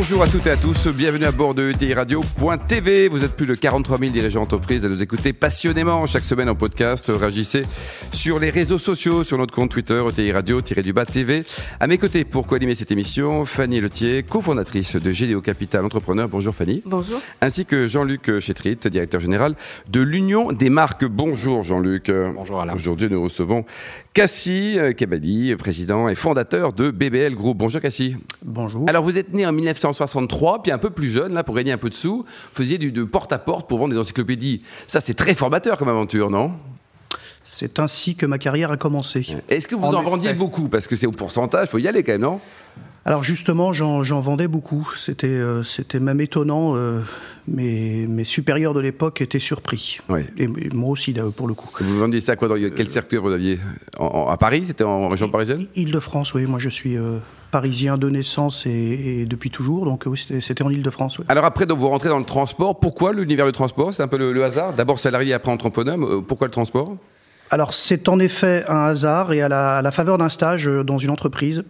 Bonjour à toutes et à tous, bienvenue à bord de ETI Radio.tv. Vous êtes plus de 43 000 dirigeants d'entreprise à nous écouter passionnément chaque semaine en podcast. Réagissez sur les réseaux sociaux, sur notre compte Twitter, ETI Radio-du-bas TV. À mes côtés, pour co-animer cette émission, Fanny Letier, cofondatrice de Généo Capital Entrepreneur. Bonjour Fanny. Bonjour. Ainsi que Jean-Luc Chétrit, directeur général de l'Union des marques. Bonjour Jean-Luc. Bonjour Alain. Aujourd'hui, nous recevons Cassie Kebali, président et fondateur de BBL Group. Bonjour Cassie. Bonjour. Alors vous êtes né en 1963, puis un peu plus jeune, là, pour gagner un peu de sous, faisiez du de porte-à-porte pour vendre des encyclopédies. Ça, c'est très formateur comme aventure, non? C'est ainsi que ma carrière a commencé. Est-ce que vous en, En vendiez beaucoup? Parce que c'est au pourcentage, il faut y aller quand même, non? Alors justement, j'en vendais beaucoup. C'était euh, même étonnant. euh, mes, mes supérieurs de l'époque étaient surpris. Ouais. Et, et moi aussi, pour le coup. Vous vendiez ça quoi dans quel secteur vous aviez? En- en- À Paris C'était en région parisienne? Île-de-France, oui. Moi, je suis euh, parisien de naissance et, et depuis toujours. Donc oui, c'était- en Île-de-France. oui. Alors après, donc, vous rentrez dans le transport. Pourquoi l'univers du transport? C'est un peu le, le hasard. D'abord salarié, après entrepreneur. Euh, Pourquoi le transport? Alors, c'est en effet un hasard et à la, à la faveur d'un stage euh, dans une entreprise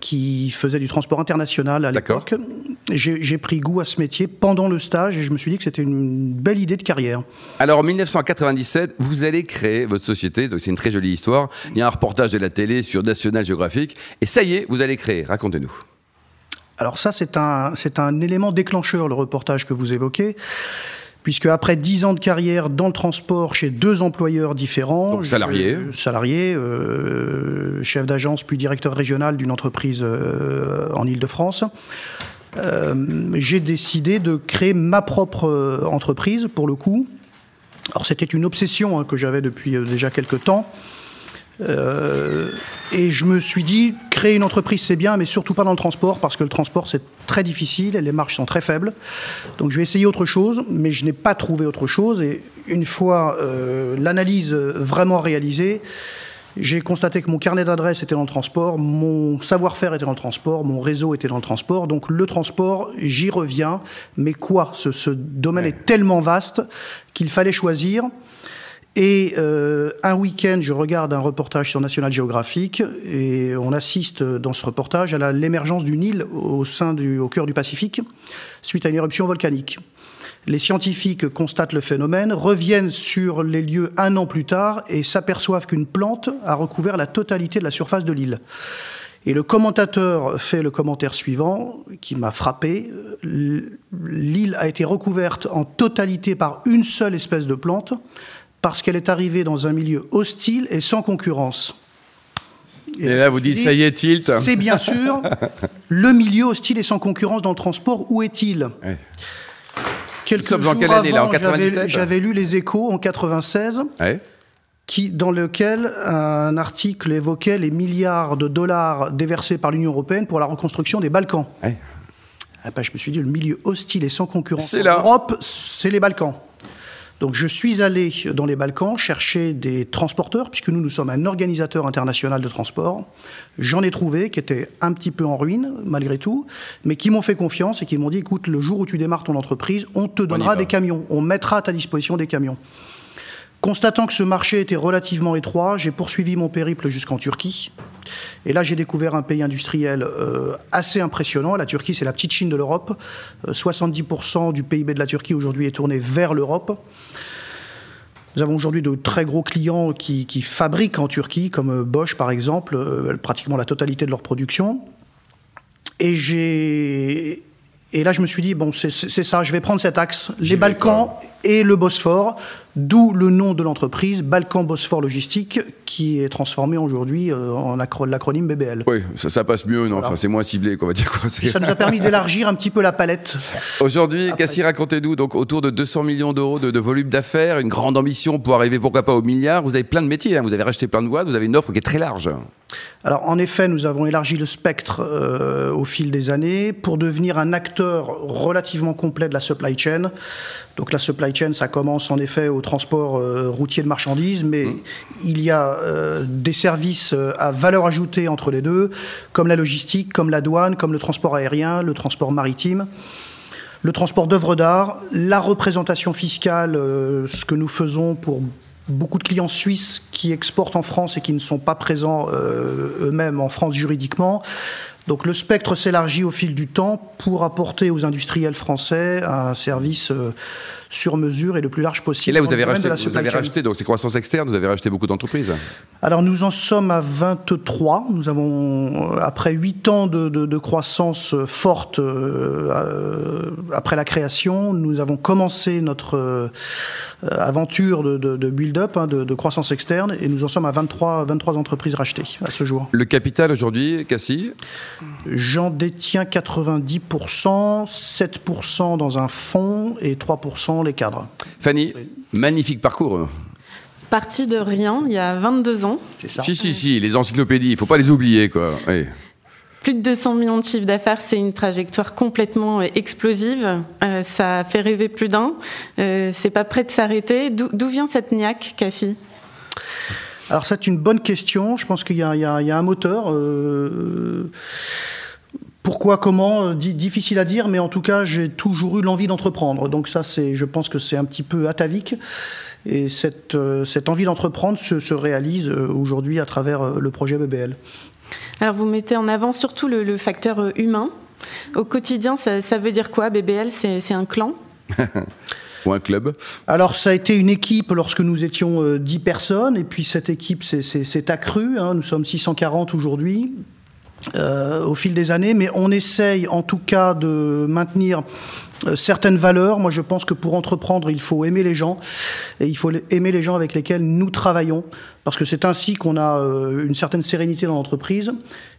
qui faisait du transport international à l'époque. J'ai j'ai pris goût à ce métier pendant le stage et je me suis dit que c'était une belle idée de carrière. Alors en 1997, vous allez créer votre société, donc c'est une très jolie histoire. Il y a un reportage de la télé sur National Geographic, et ça y est, vous allez créer. Racontez-nous. Alors ça, c'est un, c'est un élément déclencheur, le reportage que vous évoquez, puisque après dix ans de carrière dans le transport chez deux employeurs différents, Donc, salarié. je- salarié, euh, chef d'agence puis directeur régional d'une entreprise euh, en Île-de-France, euh, j'ai décidé de créer ma propre euh, entreprise, pour le coup. Alors c'était une obsession hein, que j'avais depuis euh, déjà quelques temps. Euh, et je me suis dit, créer une entreprise c'est bien, mais surtout pas dans le transport, parce que le transport c'est très difficile et les marges sont très faibles. Donc je vais essayer autre chose, mais je n'ai pas trouvé autre chose. Et une fois euh, l'analyse vraiment réalisée, j'ai constaté que mon carnet d'adresses était dans le transport, mon savoir-faire était dans le transport, mon réseau était dans le transport. Donc le transport, j'y reviens. Mais quoi? Ce, ce domaine Ouais. est tellement vaste qu'il fallait choisir. Et euh, un week-end, je regarde un reportage sur National Geographic et on assiste euh, dans ce reportage à l'émergence d'une île au sein du, au cœur du Pacifique suite à une éruption volcanique. Les scientifiques constatent le phénomène, reviennent sur les lieux un an plus tard et s'aperçoivent qu'une plante a recouvert la totalité de la surface de l'île. Et le commentateur fait le commentaire suivant, qui m'a frappé. L'île a été recouverte en totalité par une seule espèce de plante, parce qu'elle est arrivée dans un milieu hostile et sans concurrence. Et là, vous dites, ça y est, tilt. C'est bien sûr le milieu hostile et sans concurrence dans le transport. Où est-il? Ouais. Quelques Nous jours quelle année, là, en avant, j'avais- 97? J'avais lu les échos en 96 Ouais. qui, dans lequel un article évoquait les milliards de dollars déversés par l'Union européenne pour la reconstruction des Balkans. Ouais. Ah ben, je me suis dit, le milieu hostile et sans concurrence en. Europe, c'est les Balkans. Donc je suis allé dans les Balkans chercher des transporteurs, puisque nous, nous sommes un organisateur international de transport. J'en ai trouvé qui étaient un petit peu en ruine, malgré tout, mais qui m'ont fait confiance et qui m'ont dit, écoute, le jour où tu démarres ton entreprise, on te donnera des camions, on mettra à ta disposition des camions. Constatant que ce marché était relativement étroit, j'ai poursuivi mon périple jusqu'en Turquie. Et là, j'ai découvert un pays industriel euh, assez impressionnant. La Turquie, c'est la petite Chine de l'Europe. Euh, 70% du PIB de la Turquie aujourd'hui est tourné vers l'Europe. Nous avons aujourd'hui de très gros clients qui, qui fabriquent en Turquie, comme euh, Bosch par exemple, euh, pratiquement la totalité de leur production. Et j'ai et là je me suis dit bon c'est ça, je vais prendre cet axe, les Balkans et le Bosphore, d'où le nom de l'entreprise Balkan Bosphore Logistique, qui est transformé aujourd'hui euh, en acro- l'acronyme BBL. Oui, ça, ça passe mieux, non Enfin, c'est moins ciblé, qu'on va dire. quoi. Ça nous a permis d'élargir un petit peu la palette. Aujourd'hui, Cassie, racontez-nous, donc autour de 200 millions d'euros de, de volume d'affaires, une grande ambition pour arriver, pourquoi pas, au milliard. Vous avez plein de métiers, hein. vous avez racheté plein de boîtes, vous avez une offre qui est très large. Alors en effet, nous avons élargi le spectre euh, au fil des années pour devenir un acteur relativement complet de la supply chain, Donc la supply chain, ça commence en effet au transport euh, routier de marchandises, mais mmh. il y a euh, des services euh, à valeur ajoutée entre les deux, comme la logistique, comme la douane, comme le transport aérien, le transport maritime le transport d'œuvres d'art, la représentation fiscale, ce que nous faisons pour beaucoup de clients suisses qui exportent en France et qui ne sont pas présents eux-mêmes en France juridiquement, donc le spectre s'élargit au fil du temps pour apporter aux industriels français un service euh, sur mesure et le plus large possible. Et là, vous avez, racheté, vous avez racheté, donc c'est croissance externe, vous avez racheté beaucoup d'entreprises Alors nous en sommes à 23. Nous avons, euh, après 8 ans de, croissance forte euh, après la création, nous avons commencé notre aventure de, build-up, hein, de, croissance externe, et nous en sommes à 23, 23 entreprises rachetées à ce jour. Le capital aujourd'hui, Cassie J'en détiens 90%, 7% dans un fonds et 3% les cadres. Fanny, magnifique parcours. Parti de rien, il y a 22 ans. Ça. Si, si, si, les encyclopédies, il ne faut pas les oublier. quoi. Plus de 200 millions de chiffres d'affaires, c'est une trajectoire complètement euh, explosive. Euh, ça fait rêver plus d'un. Euh, c'est pas prêt de s'arrêter. D'où vient cette niaque, Cassie? Alors c'est une bonne question. Je pense qu'il y, a un moteur. Euh, pourquoi, comment, euh, difficile à dire, mais en tout cas, j'ai toujours eu l'envie d'entreprendre. Donc ça, c'est, je pense que c'est un petit peu atavique. Et cette, euh, cette envie d'entreprendre se, réalise aujourd'hui à travers le projet BBL. Alors vous mettez en avant surtout le, facteur humain. Au quotidien, ça, ça veut dire quoi BBL, c'est un clan? Un club? Alors, ça a été une équipe lorsque nous étions 10 euh, personnes, et puis cette équipe s'est accrue. Hein. nous sommes 640 aujourd'hui. Euh, au fil des années, mais on essaye en tout cas de maintenir euh, certaines valeurs. Moi, je pense que pour entreprendre, il faut aimer les gens et il faut aimer les gens avec lesquels nous travaillons, parce que c'est ainsi qu'on a une certaine sérénité dans l'entreprise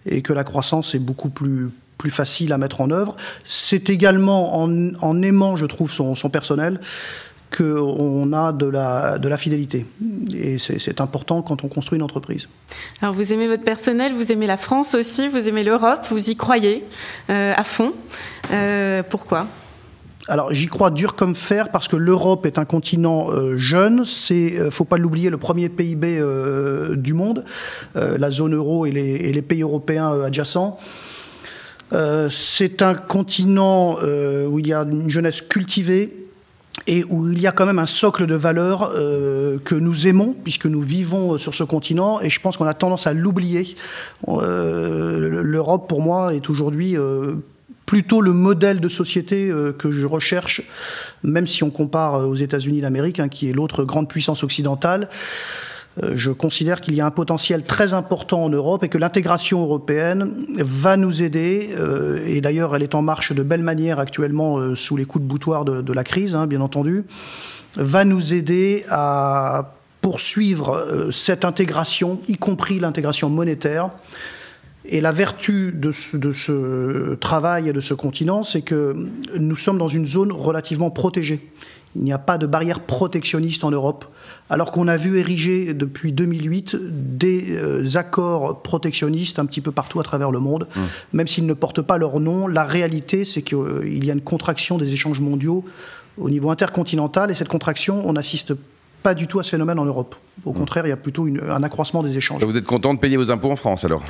et que la croissance est beaucoup plus plus facile à mettre en œuvre. C'est également en, aimant, je trouve, son, personnel qu'on a de la, de la fidélité. Et c'est important quand on construit une entreprise. Alors vous aimez votre personnel, vous aimez la France aussi, vous aimez l'Europe, vous y croyez euh, à fond. Euh, pourquoi? Alors j'y crois dur comme fer parce que l'Europe est un continent euh, jeune, c'est faut pas l'oublier le premier PIB du monde, la zone euro et les, et les pays européens adjacents. Euh, c'est un continent euh, où il y a une jeunesse cultivée et où il y a quand même un socle de valeurs euh, que nous aimons, puisque nous vivons sur ce continent, et je pense qu'on a tendance à l'oublier. L'Europe, pour moi, est aujourd'hui plutôt le modèle de société que je recherche, même si on compare aux États-Unis d'Amérique, hein, qui est l'autre grande puissance occidentale. Euh, je considère qu'il y a un potentiel très important en Europe et que l'intégration européenne va nous aider. Euh, et d'ailleurs, elle est en marche de belle manière actuellement euh, sous les coups de boutoir de, la crise, hein, bien entendu, va nous aider à poursuivre cette intégration, y compris l'intégration monétaire. Et la vertu de ce, travail et de ce continent, c'est que nous sommes dans une zone relativement protégée. Il n'y a pas de barrière protectionniste en Europe alors qu'on a vu ériger depuis 2008 des euh, accords protectionnistes un petit peu partout à travers le monde, mmh. même s'ils ne portent pas leur nom. La réalité, c'est qu'il euh, y a une contraction des échanges mondiaux au niveau intercontinental, et cette contraction, on assiste pas du tout à ce phénomène en Europe. Au mmh. contraire, il y a plutôt un accroissement des échanges. Vous êtes content de payer vos impôts en France alors?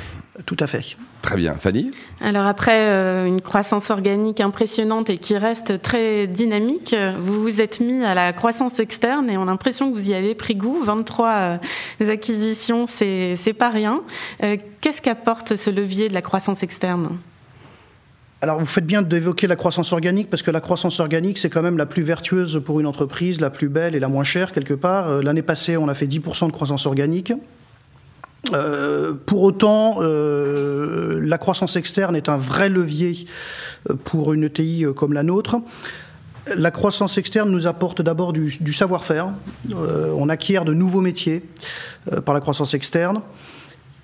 Tout à fait. Très bien. Fanny? Alors après euh, une croissance organique impressionnante et qui reste très dynamique, vous vous êtes mis à la croissance externe et on a l'impression que vous y avez pris goût. 23 euh, acquisitions, c'est pas rien. Euh, qu'est-ce qu'apporte ce levier de la croissance externe? Alors vous faites bien d'évoquer la croissance organique parce que la croissance organique c'est quand même la plus vertueuse pour une entreprise, la plus belle et la moins chère quelque part. Euh, l'année passée on a fait 10% de croissance organique. Euh, pour autant, euh, la croissance externe est un vrai levier pour une ETI comme la nôtre. La croissance externe nous apporte d'abord du, du savoir-faire. on acquiert de nouveaux métiers par la croissance externe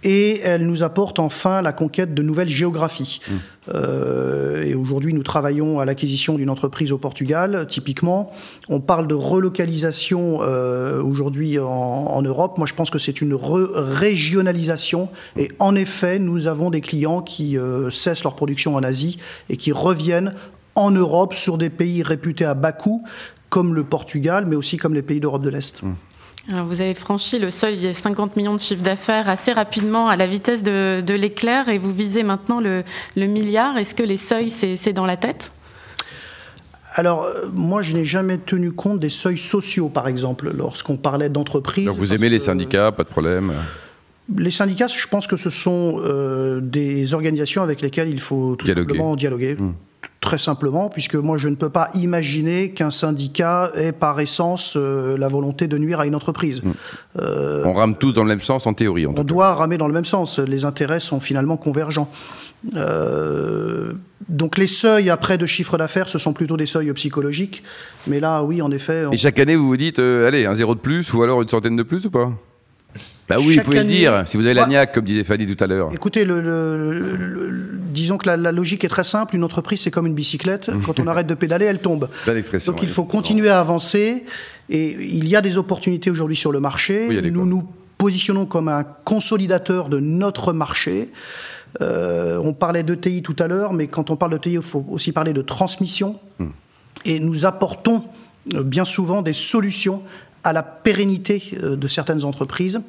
et elle nous apporte enfin la conquête de nouvelles géographies. Mmh. Euh, et aujourd'hui, nous travaillons à l'acquisition d'une entreprise au Portugal, typiquement. On parle de relocalisation euh, aujourd'hui en, Europe. Moi, je pense que c'est une régionalisation. Et en effet, nous avons des clients qui euh, cessent leur production en Asie et qui reviennent en Europe sur des pays réputés à bas coût, comme le Portugal, mais aussi comme les pays d'Europe de l'Est. Mmh. Alors vous avez franchi le seuil des 50 millions de chiffres d'affaires assez rapidement à la vitesse de, l'éclair et vous visez maintenant le, milliard. Est-ce que les seuils, c'est dans la tête? Alors, euh, moi, je n'ai jamais tenu compte des seuils sociaux, par exemple, lorsqu'on parlait d'entreprise. vous aimez les syndicats, pas de problème? Les syndicats, je pense que ce sont euh, des organisations avec lesquelles il faut tout simplement dialoguer. Mmh très simplement, puisque moi je ne peux pas imaginer qu'un syndicat ait par essence euh, la volonté de nuire à une entreprise. Mm. Euh, on rame tous dans le même sens en théorie. on doit ramer dans le même sens. Les intérêts sont finalement convergents. Euh, donc les seuils après de chiffre d'affaires, ce sont plutôt des seuils psychologiques. Mais là, oui, en effet. Et chaque année, vous vous dites, allez, un zéro de plus ou alors une centaine de plus ou pas? Bah oui, vous pouvez le dire, si vous avez la niaque, comme disait Fanny tout à l'heure. Écoutez, le, disons que la, logique est très simple. Une entreprise, c'est comme une bicyclette. Quand on arrête de pédaler, elle tombe. Donc il faut continuer à avancer. Et il y a des opportunités aujourd'hui sur le marché. nous nous positionnons comme un consolidateur de notre marché. Euh, on parlait d'ETI tout à l'heure, mais quand on parle d'ETI, il faut aussi parler de transmission. Hmm. Et nous apportons euh, bien souvent des solutions à la pérennité euh, de certaines entreprises.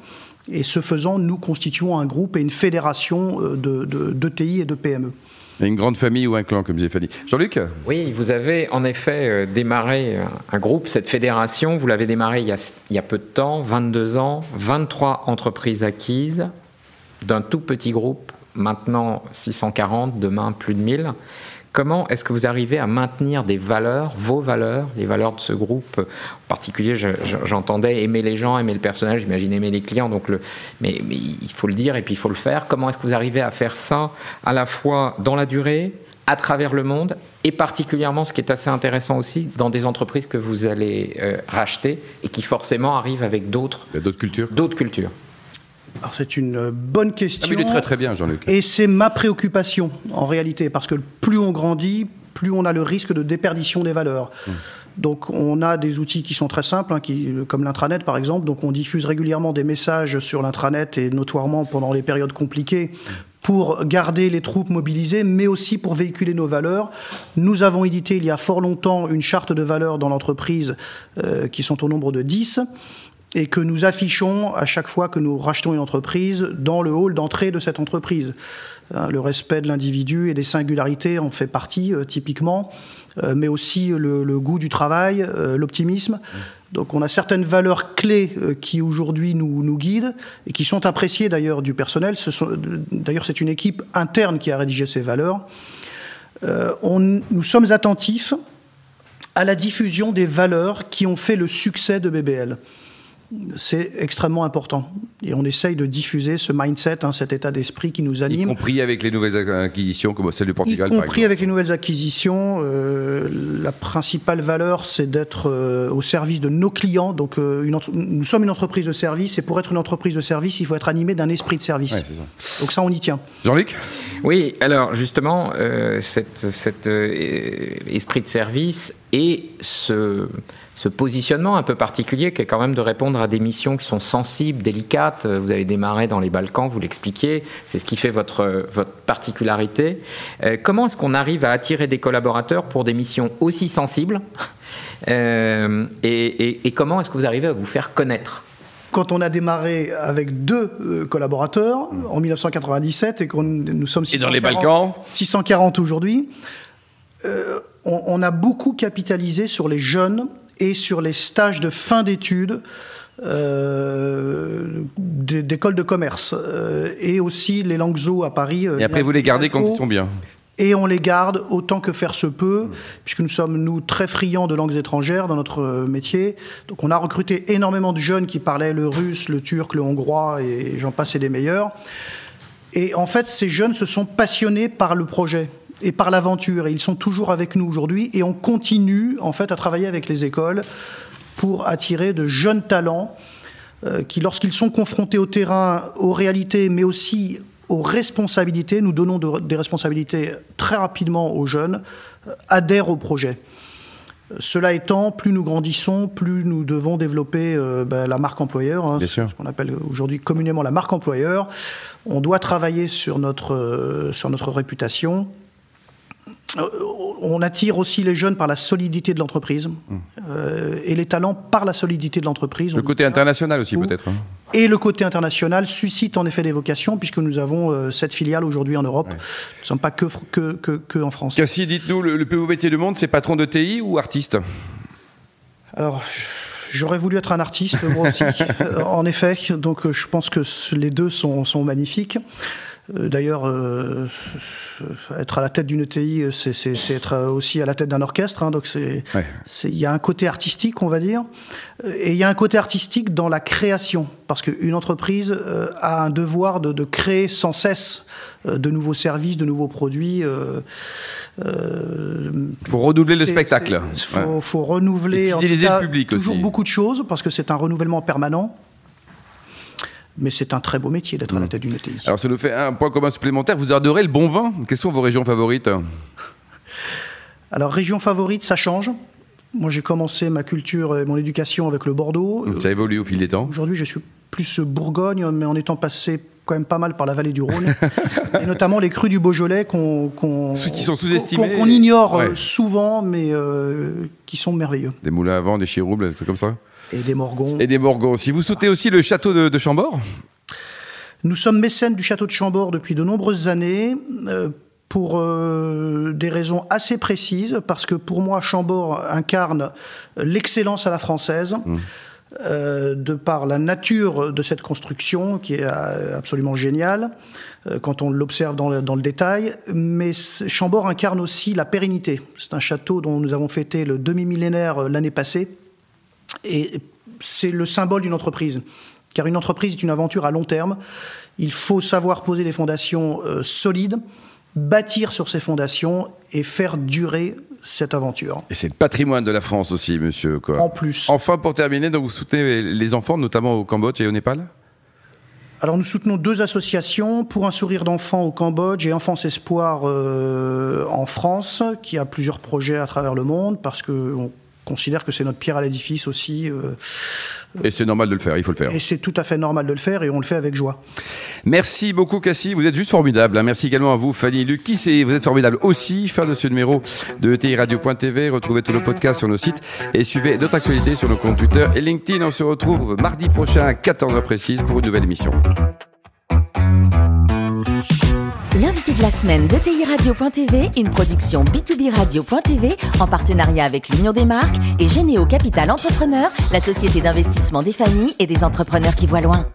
Et ce faisant, nous constituons un groupe et une fédération euh, de, d'ETI et de PME. une grande famille ou un clan, comme dit Jean-Luc Oui, vous avez en effet euh, démarré un groupe, cette fédération, vous l'avez démarré il y, a, il y a peu de temps, 22 ans, 23 entreprises acquises, d'un tout petit groupe, maintenant 640, demain plus de 1000. Comment est-ce que vous arrivez à maintenir des valeurs, vos valeurs, les valeurs de ce groupe En particulier, j'entendais aimer les gens, aimer le personnage, j'imagine aimer les clients. Donc le, mais, il faut le dire et puis il faut le faire. Comment est-ce que vous arrivez à faire ça à la fois dans la durée, à travers le monde et particulièrement, ce qui est assez intéressant aussi, dans des entreprises que vous allez euh, racheter et qui forcément arrivent avec d'autres d'autres cultures. D'autres cultures? Alors c'est une bonne question. Ah, il est très très bien, Jean-Luc. Et c'est ma préoccupation en réalité, parce que plus on grandit, plus on a le risque de déperdition des valeurs. Hum. Donc on a des outils qui sont très simples, hein, qui, comme l'intranet par exemple. Donc on diffuse régulièrement des messages sur l'intranet et notoirement pendant les périodes compliquées pour garder les troupes mobilisées, mais aussi pour véhiculer nos valeurs. Nous avons édité il y a fort longtemps une charte de valeurs dans l'entreprise euh, qui sont au nombre de 10 et que nous affichons à chaque fois que nous rachetons une entreprise dans le hall d'entrée de cette entreprise. Hein, le respect de l'individu et des singularités en fait partie, euh, typiquement, euh, mais aussi le, goût du travail, euh, l'optimisme. Donc on a certaines valeurs clés qui aujourd'hui nous, guident et qui sont appréciées d'ailleurs du personnel. D'ailleurs c'est une équipe interne qui a rédigé ces valeurs. Nous sommes attentifs à la diffusion des valeurs qui ont fait le succès de BBL c'est extrêmement important. Et on essaye de diffuser ce mindset, hein, cet état d'esprit qui nous anime. Y compris avec les nouvelles acquisitions comme celle du Portugal. Y compris avec les nouvelles acquisitions. Euh, la principale valeur, c'est d'être euh, au service de nos clients. Donc, euh, nous sommes une entreprise de service et pour être une entreprise de service, il faut être animé d'un esprit de service. Donc ça, on y tient. Jean-Luc? Oui, alors justement, cet esprit de service et ce ce positionnement un peu particulier qui est quand même de répondre à des missions qui sont sensibles, délicates. Vous avez démarré dans les Balkans, vous l'expliquiez, c'est ce qui fait votre, votre particularité. Euh, comment est-ce qu'on arrive à attirer des collaborateurs pour des missions aussi sensibles euh, et, comment est-ce que vous arrivez à vous faire connaître? Quand on a démarré avec deux euh, collaborateurs en 1997 et qu'on nous sommes 640, dans les Balkans? 640 aujourd'hui, on, on, a beaucoup capitalisé sur les jeunes et sur les stages de fin d'études euh, d'école de commerce euh, et aussi les langues zo à Paris. Euh, et après, vous les gardez quand ils sont bien et on les garde autant que faire se peut, puisque nous sommes, nous, très friands de langues étrangères dans notre métier. Donc on a recruté énormément de jeunes qui parlaient le russe, le turc, le hongrois, et j'en passe et des meilleurs. Et en fait, ces jeunes se sont passionnés par le projet et par l'aventure. Et ils sont toujours avec nous aujourd'hui. Et on continue, en fait, à travailler avec les écoles pour attirer de jeunes talents euh, qui, lorsqu'ils sont confrontés au terrain, aux réalités, mais aussi aux responsabilités, nous donnons des responsabilités très rapidement aux jeunes, euh, adhèrent au projet. Cela étant, plus nous grandissons, plus nous devons développer euh, ben, la marque employeur, hein, ce qu'on appelle aujourd'hui communément la marque employeur. On doit travailler sur notre, sur notre réputation, on attire aussi les jeunes par la solidité de l'entreprise mmh. et les talents par la solidité de l'entreprise. Le côté international aussi peut-être. Hein. Et le côté international suscite en effet des vocations, puisque nous avons sept filiales aujourd'hui en Europe. Nous ne sommes pas que, que, que, en France. Cassie, dites-nous, le, plus beau métier du monde, c'est patron de TI ou artiste? Alors, J'aurais voulu être un artiste, moi aussi, en effet. Donc, je pense que les deux sont, sont magnifiques. Euh, d'ailleurs, euh, être à la tête d'une ETI, c'est être aussi à la tête d'un orchestre. Hein, donc, il y a un côté artistique, on va dire, et il y a un côté artistique dans la création, parce qu'une entreprise euh, a un devoir de, créer sans cesse de nouveaux services, de nouveaux produits. Il faut renouveler le spectacle. Il faut, renouveler en le public toujours beaucoup de choses, parce que c'est un renouvellement permanent mais c'est un très beau métier d'être à la mm. tête d'une ETI. Alors ça nous fait un point commun supplémentaire. Vous adorez le bon vin. Quelles sont vos régions favorites Alors région favorite, ça change. Moi j'ai commencé ma culture et mon éducation avec le Bordeaux. Ça évolue au fil des temps. Aujourd'hui je suis plus Bourgogne, mais en étant passé quand même pas mal par la vallée du Rhône, et notamment les crus du Beaujolais qu'on qui sont sous-estimés, qu'on ignore souvent, mais euh, qui sont merveilleux. Des moulins à vent, des chiroubles, des trucs comme ça? Et des Morgons. Et des Morgons. Si vous soutenez aussi le château de, Chambord Nous sommes mécènes du château de Chambord depuis de nombreuses années. Euh, pour euh, des raisons assez précises, parce que pour moi, Chambord incarne l'excellence à la française. Mmh. Euh, de par la nature de cette construction qui est absolument géniale quand on l'observe dans, dans, le détail, mais Chambord incarne aussi la pérennité. C'est un château dont nous avons fêté le demi-millénaire l'année passée, et c'est le symbole d'une entreprise. Car une entreprise est une aventure à long terme. Il faut savoir poser des fondations euh, solides, bâtir sur ces fondations et faire durer cette aventure. Et c'est le patrimoine de la France aussi, monsieur. Quoi. En plus. Enfin, pour terminer, donc vous soutenez les enfants, notamment au Cambodge et au Népal? Alors nous soutenons deux associations, Pour un sourire d'enfant au Cambodge et Enfance Espoir euh, en France, qui a plusieurs projets à travers le monde, parce que considère que c'est notre pierre à l'édifice aussi. Euh, et c'est normal de le faire, il faut le faire. Et c'est tout à fait normal de le faire et on le fait avec joie. Merci beaucoup Cassie, vous êtes juste formidable. Hein. Merci également à vous Fanny Lucky, vous êtes formidable aussi. Fin de ce numéro de ETI Radio.tv. Retrouvez tous nos podcasts sur nos sites et suivez notre actualité sur nos comptes Twitter et LinkedIn. On se retrouve mardi prochain à 14h précise pour une nouvelle émission. La semaine de TI Radio.tv, une production B2B Radio.tv en partenariat avec l'Union des marques et Généo Capital Entrepreneur, la société d'investissement des familles et des entrepreneurs qui voient loin.